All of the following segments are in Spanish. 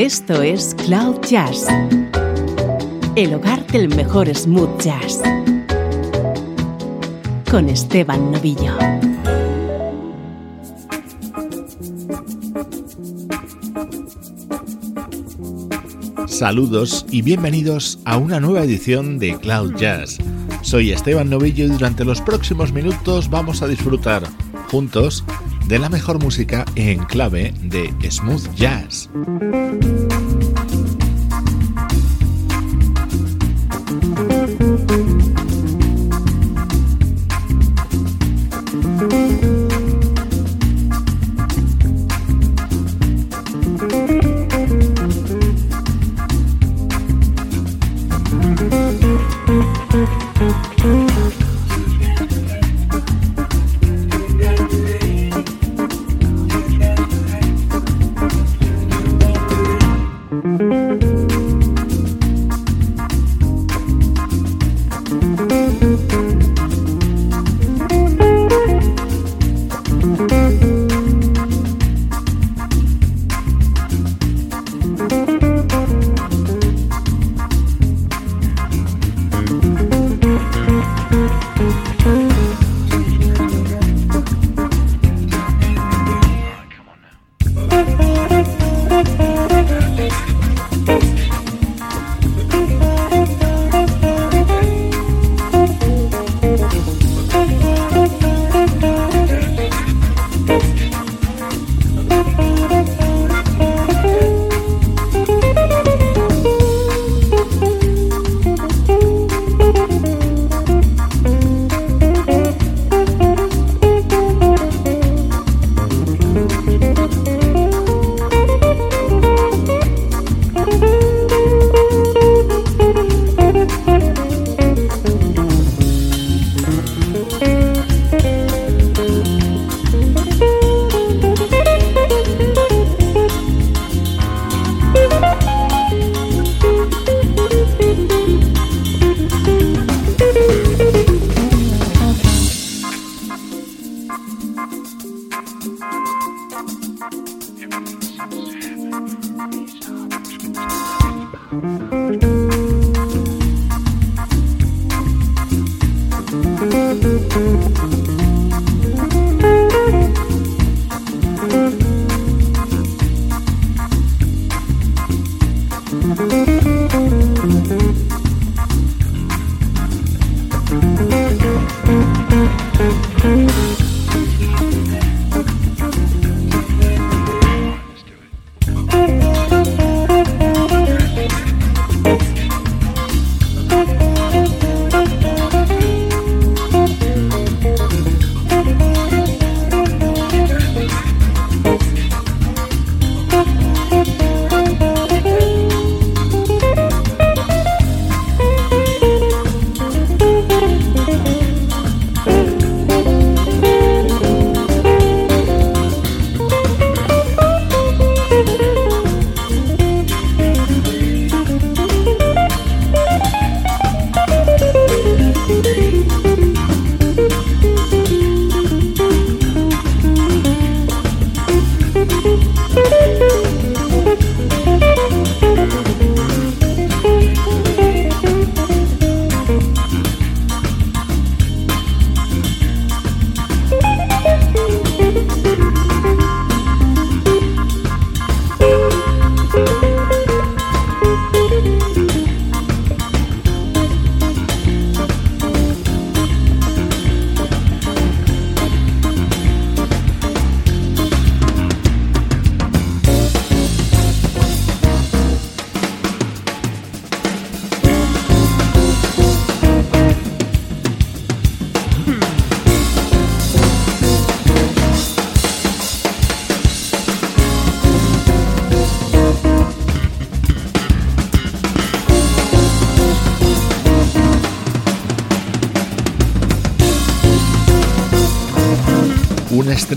Esto es Cloud Jazz, el hogar del mejor smooth jazz, con Esteban Novillo. Saludos y bienvenidos a una nueva edición de Cloud Jazz. Soy Esteban Novillo y durante los próximos minutos vamos a disfrutar juntos de la mejor música en clave de smooth jazz.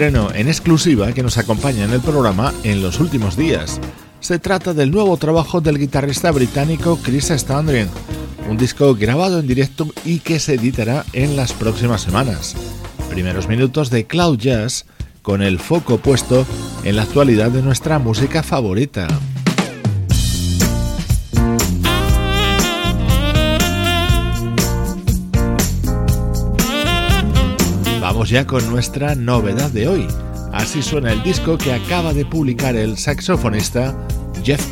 En exclusiva que nos acompaña en el programa en los últimos días. Se trata del nuevo trabajo del guitarrista británico Chris Standring, un disco grabado en directo y que se editará en las próximas semanas. Primeros minutos de Cloud Jazz con el foco puesto en la actualidad de nuestra música favorita. Vamos ya con nuestra novedad de hoy. Así suena el disco que acaba de publicar el saxofonista Jeff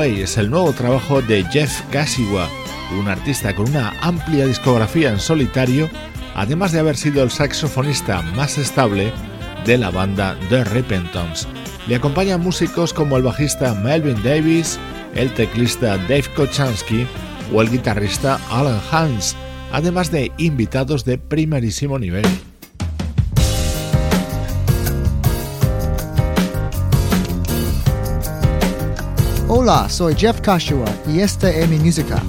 Kashiwa. es el nuevo trabajo de Jeff Kashiwa, un artista con una amplia discografía en solitario, además de haber sido el saxofonista más estable de la banda The Repentance. Le acompañan músicos como el bajista Melvin Davis, el teclista Dave Kochansky o el guitarrista Alan Hans, además de invitados de primerísimo nivel. Hola, soy Jeff Kashua y esta es mi música.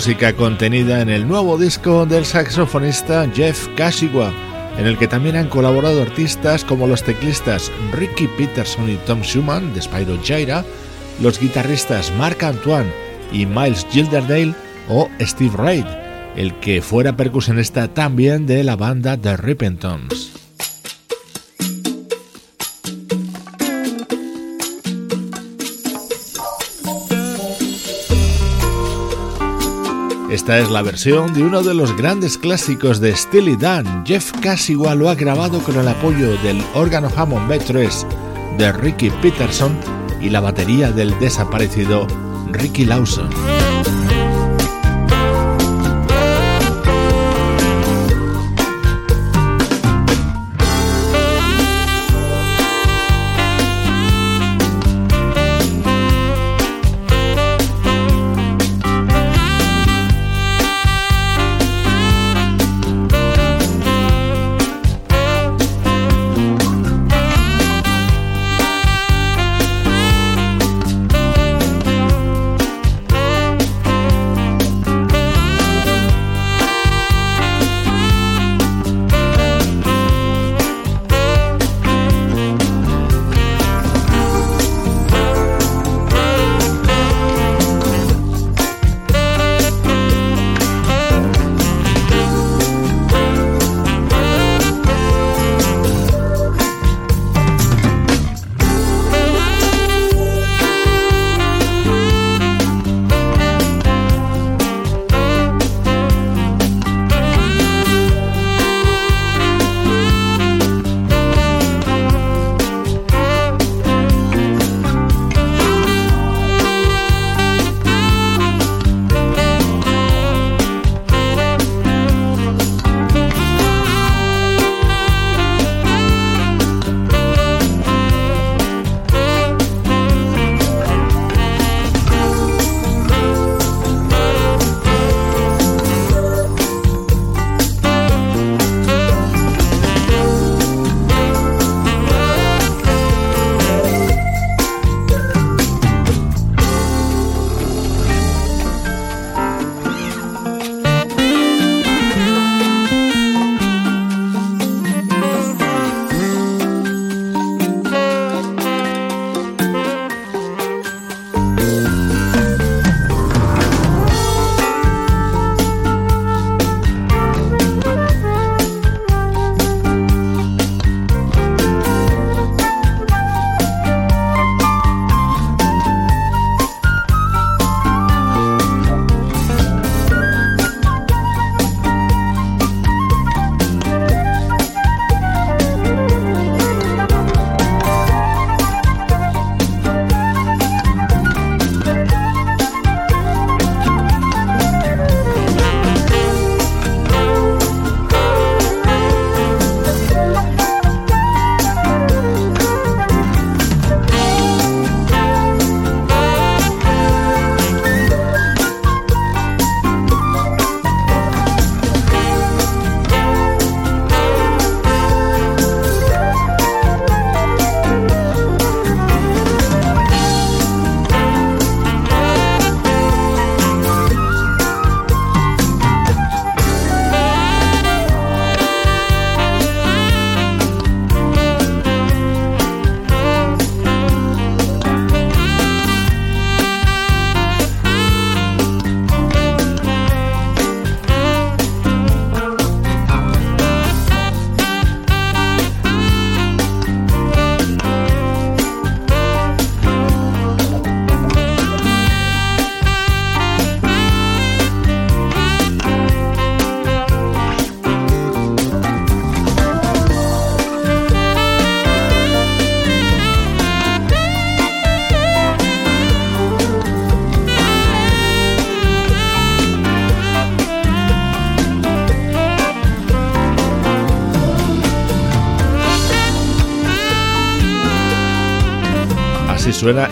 Música contenida en el nuevo disco del saxofonista Jeff Kashiwa, en el que también han colaborado artistas como los teclistas Ricky Peterson y Tom Schumann de Spyro Gyra, los guitarristas Mark Antoine y Miles Gilderdale o Steve Reid, el que fuera percusionista también de la banda The Rippingtons. Esta es la versión de uno de los grandes clásicos de Steely Dan. Jeff Casigua lo ha grabado con el apoyo del órgano Hammond B3 de Ricky Peterson y la batería del desaparecido Ricky Lawson.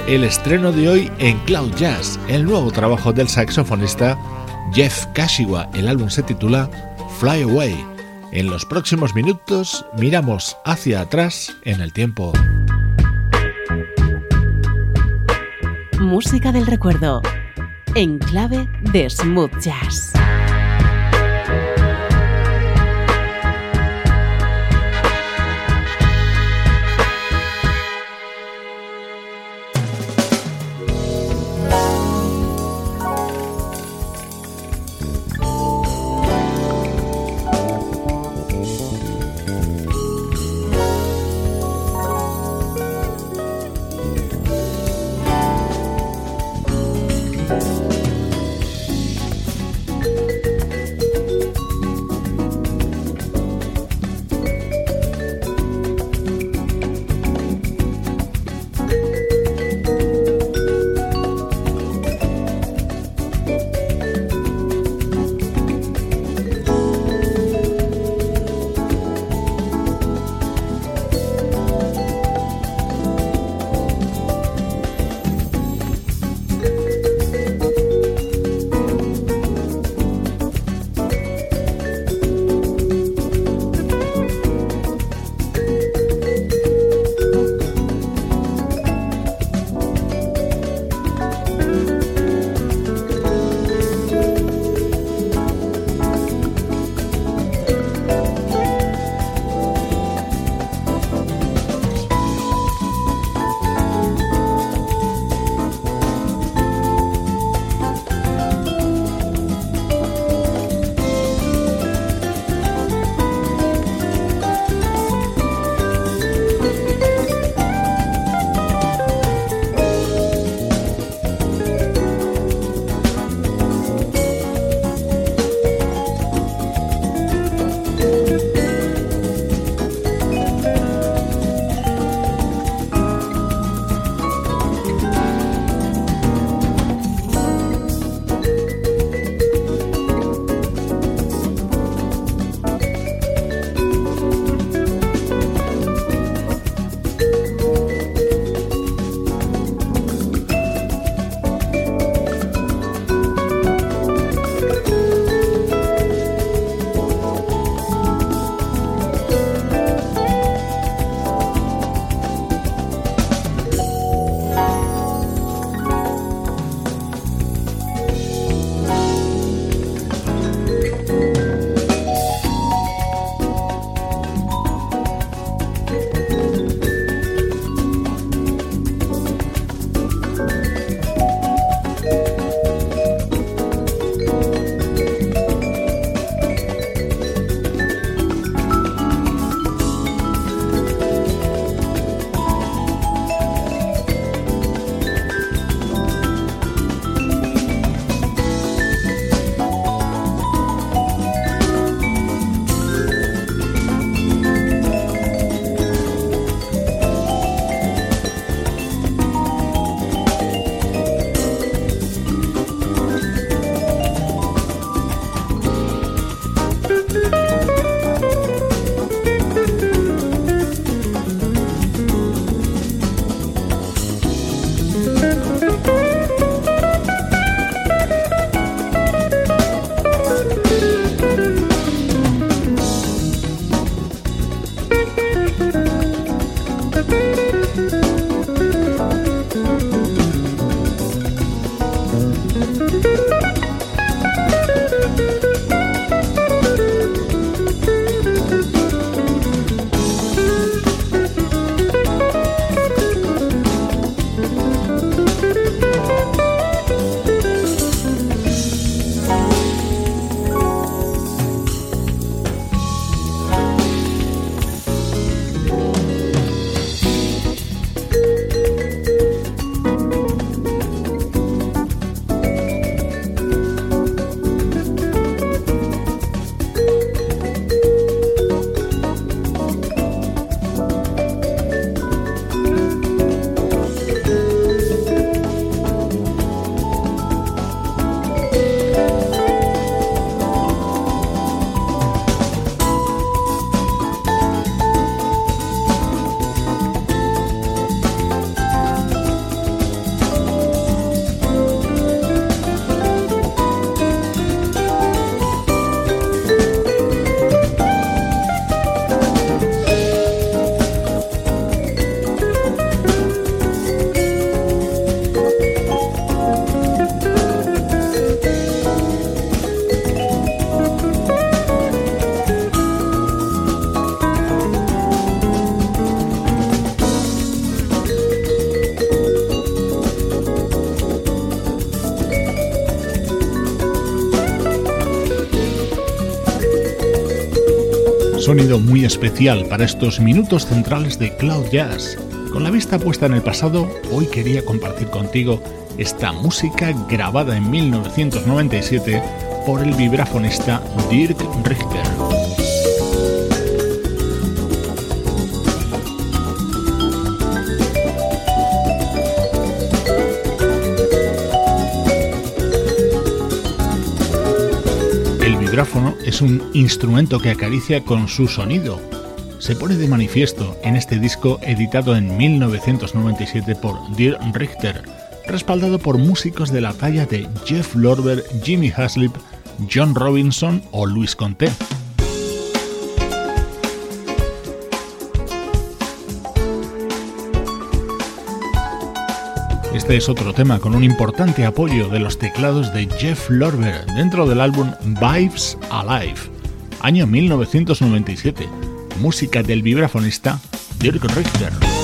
El estreno de hoy en Cloud Jazz, el nuevo trabajo del saxofonista Jeff Kashiwa. El álbum se titula Fly Away. En los próximos minutos miramos hacia atrás en el tiempo. Música del recuerdo, en clave de smooth jazz. Sonido muy especial para estos minutos centrales de Cloud Jazz. Con la vista puesta en el pasado, hoy quería compartir contigo esta música grabada en 1997 por el vibrafonista Dirk Richter. Es un instrumento que acaricia con su sonido. Se pone de manifiesto en este disco editado en 1997 por Dirk Richter, respaldado por músicos de la talla de Jeff Lorber, Jimmy Haslip, John Robinson o Luis Conté. Este es otro tema con un importante apoyo de los teclados de Jeff Lorber dentro del álbum Vibes Alive, año 1997, música del vibrafonista Dirk Richter.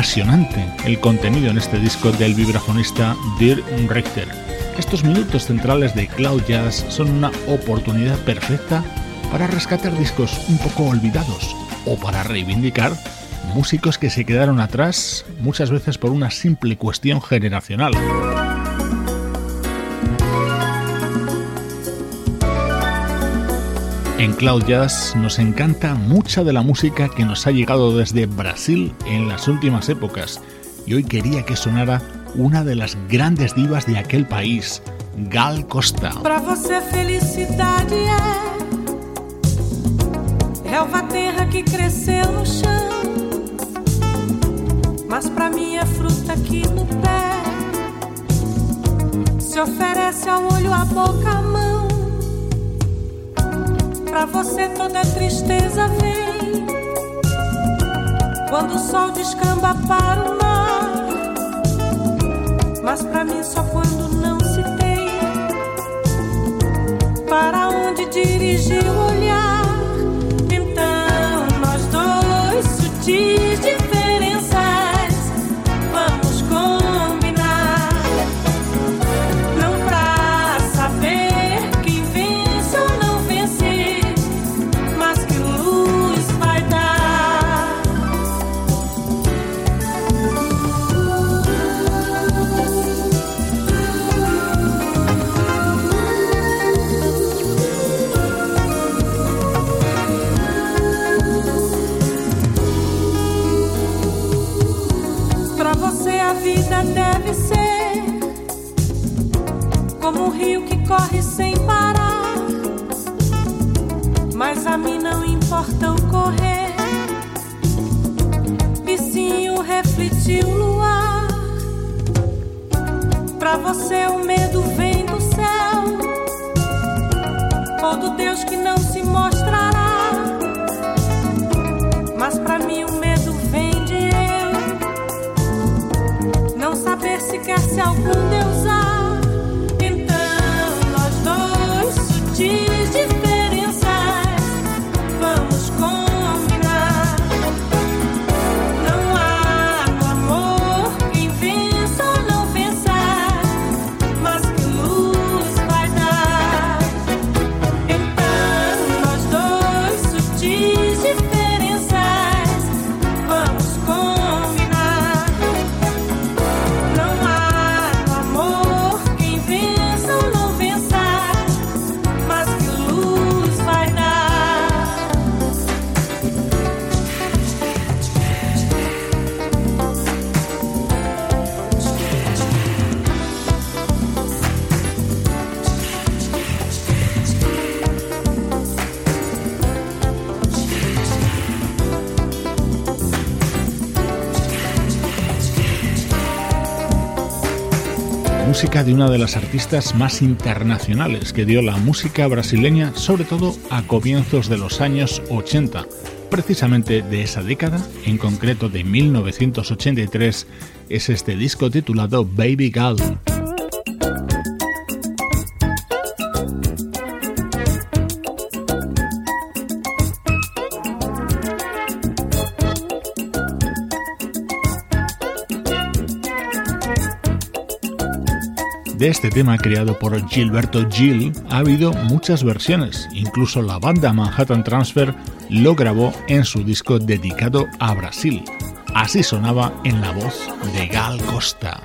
Apasionante el contenido en este disco del vibrafonista Dirk Richter. Estos minutos centrales de Cloud Jazz son una oportunidad perfecta para rescatar discos un poco olvidados o para reivindicar músicos que se quedaron atrás muchas veces por una simple cuestión generacional. En Cloud Jazz nos encanta mucha de la música que nos ha llegado desde Brasil en las últimas épocas y hoy quería que sonara una de las grandes divas de aquel país, Gal Costa. Para você felicidade é relva terra que cresceu no chão, mas para mim é fruta aqui no pé. Se oferece ao olho, a boca, a mão. Pra você toda tristeza vem quando o sol descamba para o mar. Mas pra mim só quando não se tem para onde dirigir o olhar. Refletir o luar. Pra você o medo vem do céu. Ou do Deus que não se mostrará. Mas pra mim o medo vem de eu. Não saber sequer se algum Deus há. De una de las artistas más internacionales que dio la música brasileña, sobre todo a comienzos de los años 80. Precisamente de esa década, en concreto de 1983, es este disco titulado Baby Girl. Este tema creado por Gilberto Gil ha habido muchas versiones, incluso la banda Manhattan Transfer lo grabó en su disco dedicado a Brasil. Así sonaba en la voz de Gal Costa.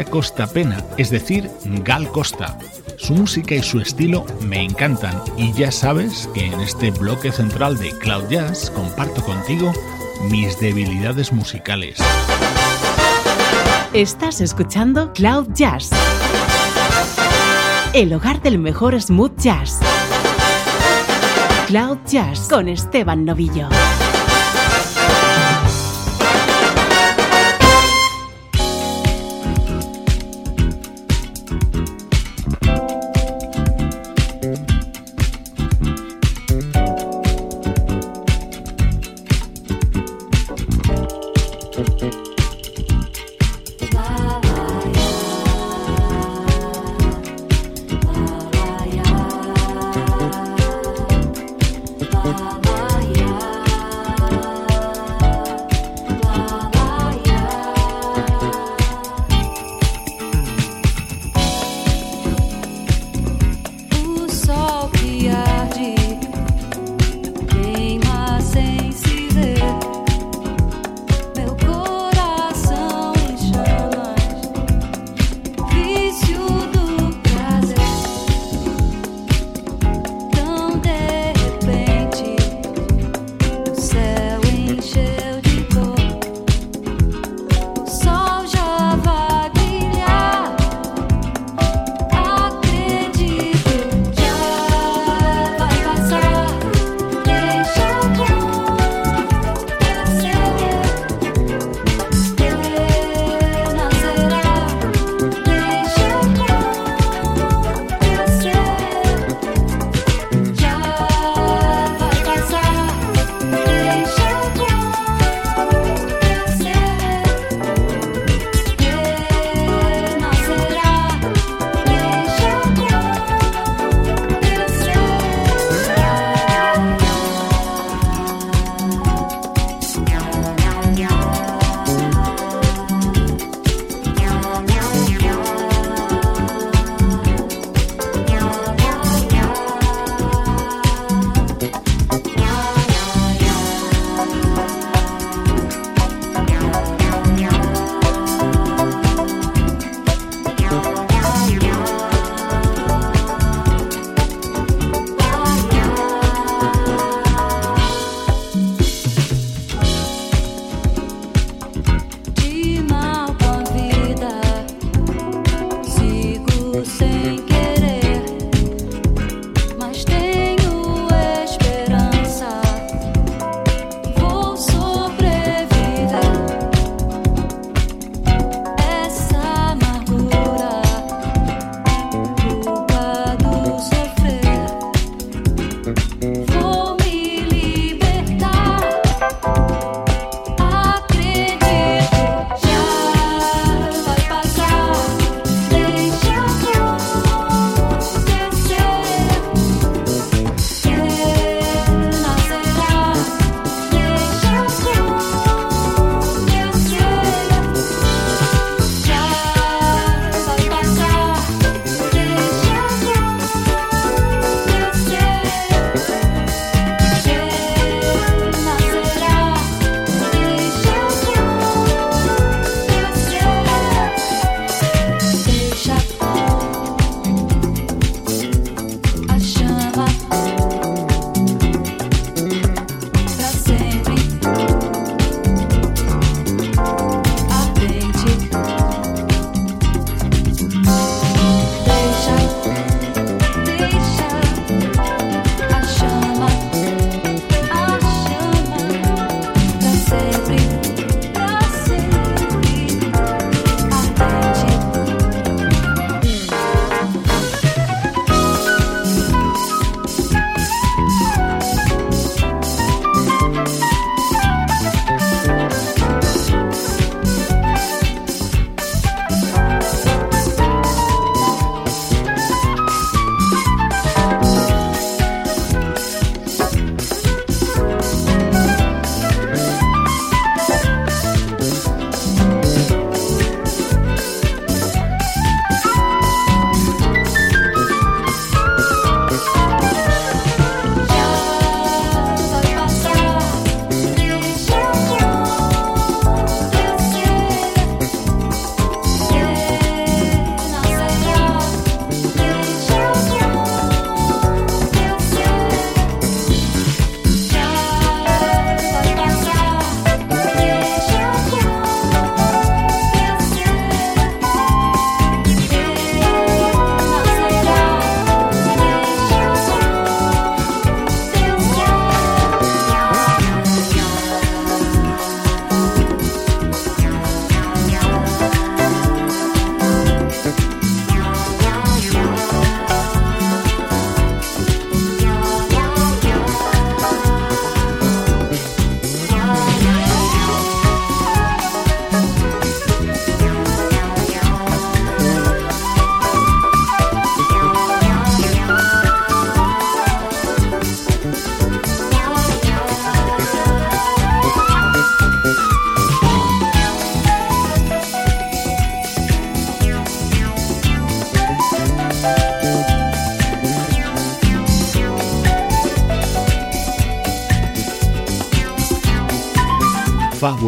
Costa Pena, es decir, Gal Costa. Su música y su estilo me encantan y ya sabes que en este bloque central de Cloud Jazz comparto contigo mis debilidades musicales. Estás escuchando Cloud Jazz, el hogar del mejor smooth jazz. Cloud Jazz con Esteban Novillo.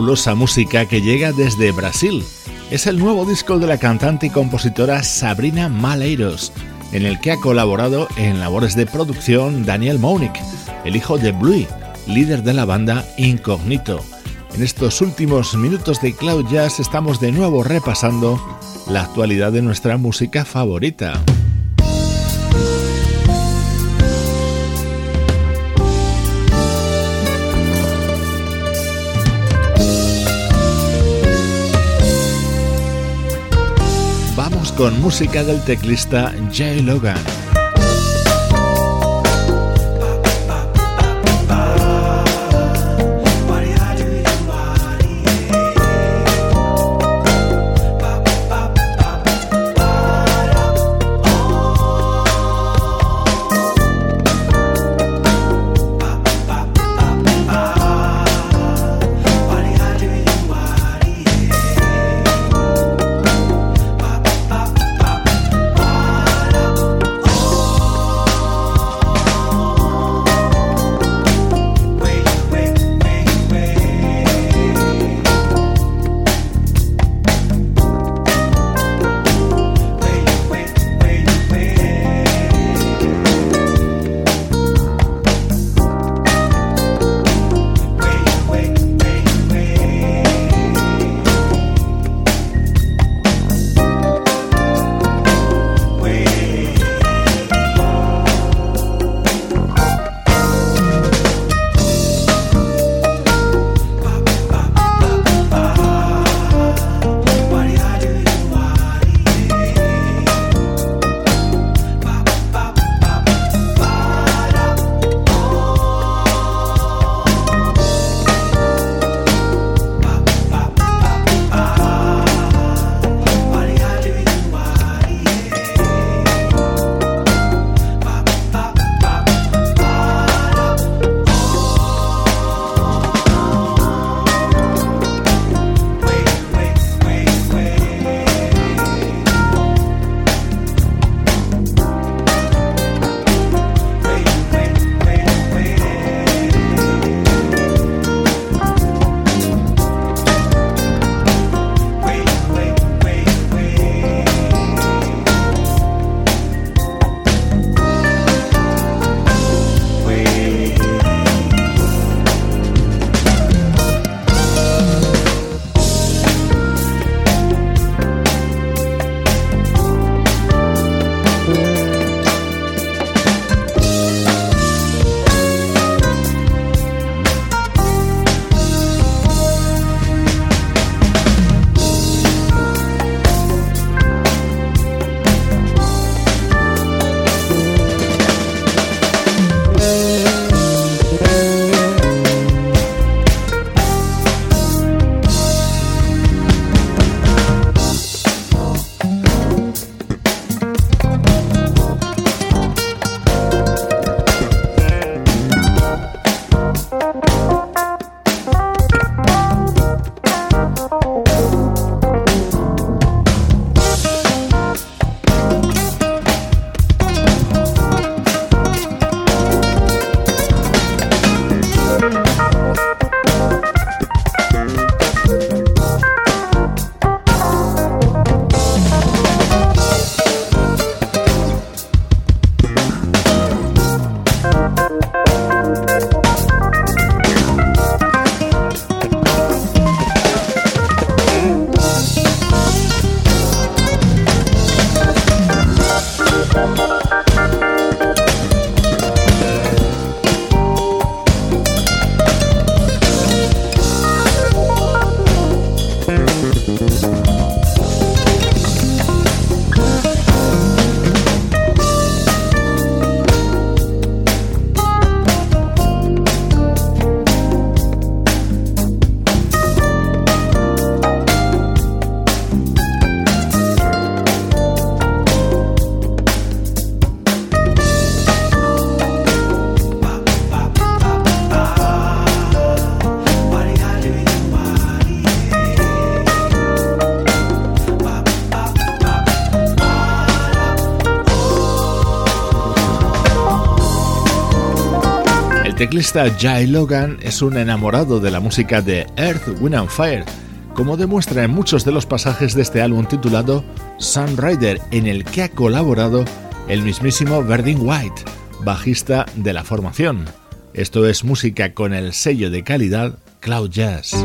Fabulosa música que llega desde Brasil. Es el nuevo disco de la cantante y compositora Sabrina Maleiros, en el que ha colaborado en labores de producción Daniel Monick, el hijo de Bluey, líder de la banda Incognito. En estos últimos minutos de Cloud Jazz estamos de nuevo repasando la actualidad de nuestra música favorita. Con música del teclista Jay Logan. Teclista Jay Logan es un enamorado de la música de Earth, Wind and Fire, como demuestra en muchos de los pasajes de este álbum titulado Sunrider, en el que ha colaborado el mismísimo Verdin White, bajista de la formación. Esto es música con el sello de calidad Cloud Jazz.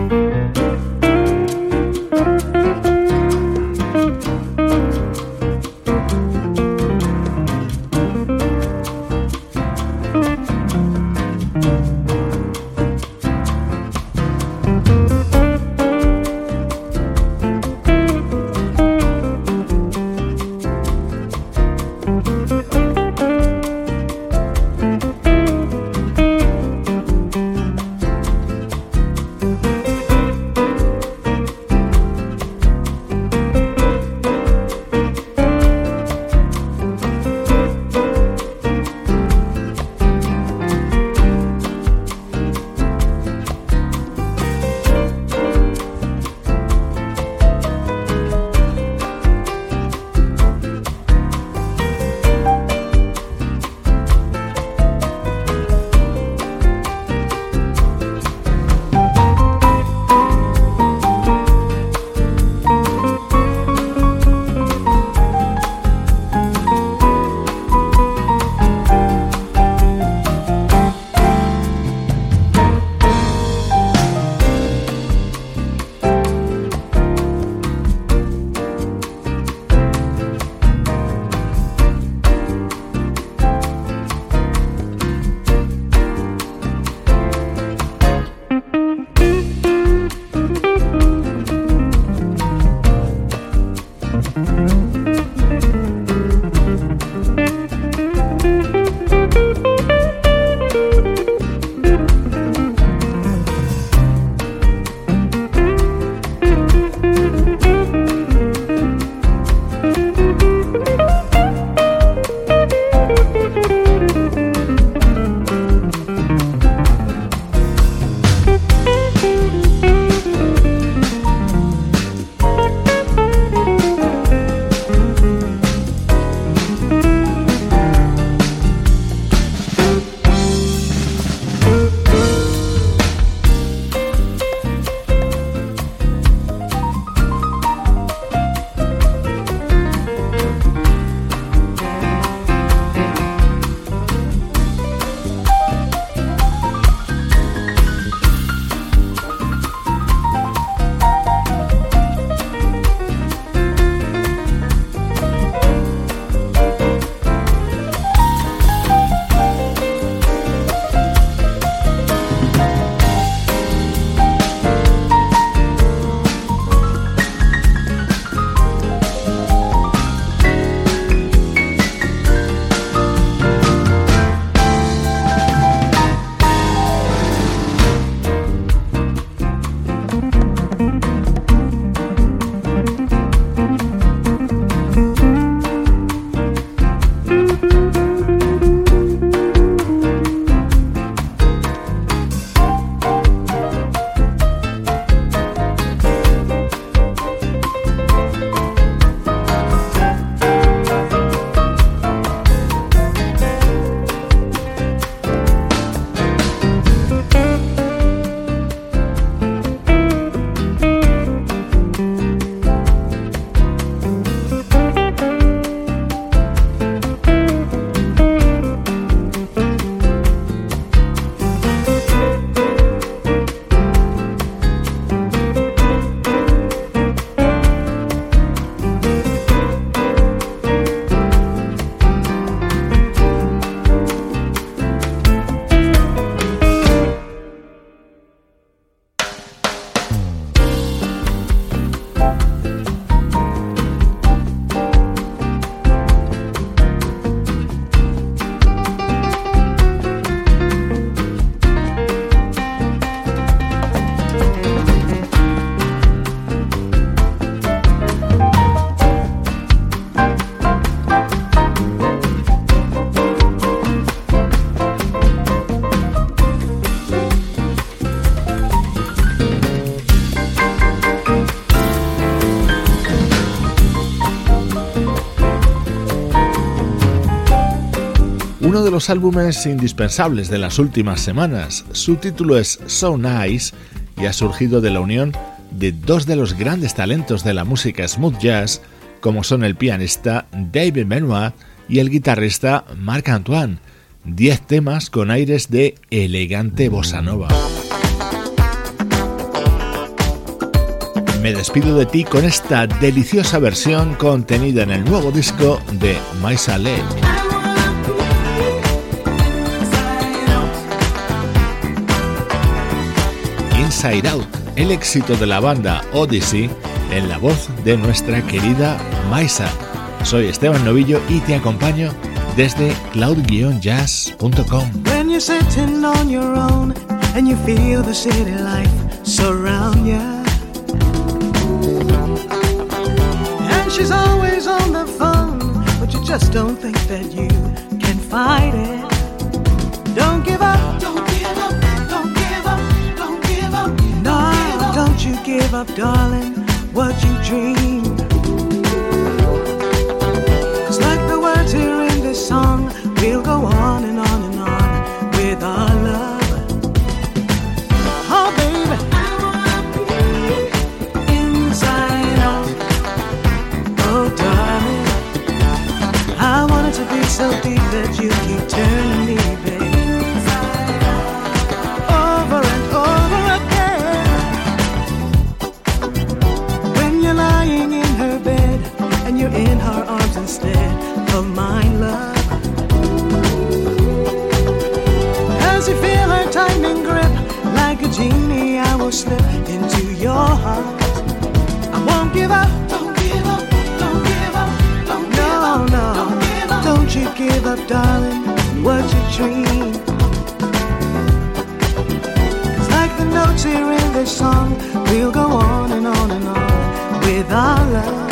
De los álbumes indispensables de las últimas semanas. Su título es So Nice y ha surgido de la unión de dos de los grandes talentos de la música smooth jazz, como son el pianista David Benoit y el guitarrista Marc Antoine. Diez temas con aires de elegante bossa nova. Me despido de ti con esta deliciosa versión contenida en el nuevo disco de Maisa Lane. Inside Out, el éxito de la banda Odyssey en la voz de nuestra querida Maisa. Soy Esteban Novillo y te acompaño desde cloud-jazz.com. When you're sitting on your own and you feel the city life surround you. And she's always on the phone, but you just don't think that you can fight it. Don't give up, don't give up, darling, what you dream. It's like the words here in this song, we'll go on and on slip into your heart. I won't give up. Don't give up. Don't give up. Don't give up. No, don't give up. Don't you give up, darling. What you dream. It's like the notes here in this song. We'll go on and on and on with our love.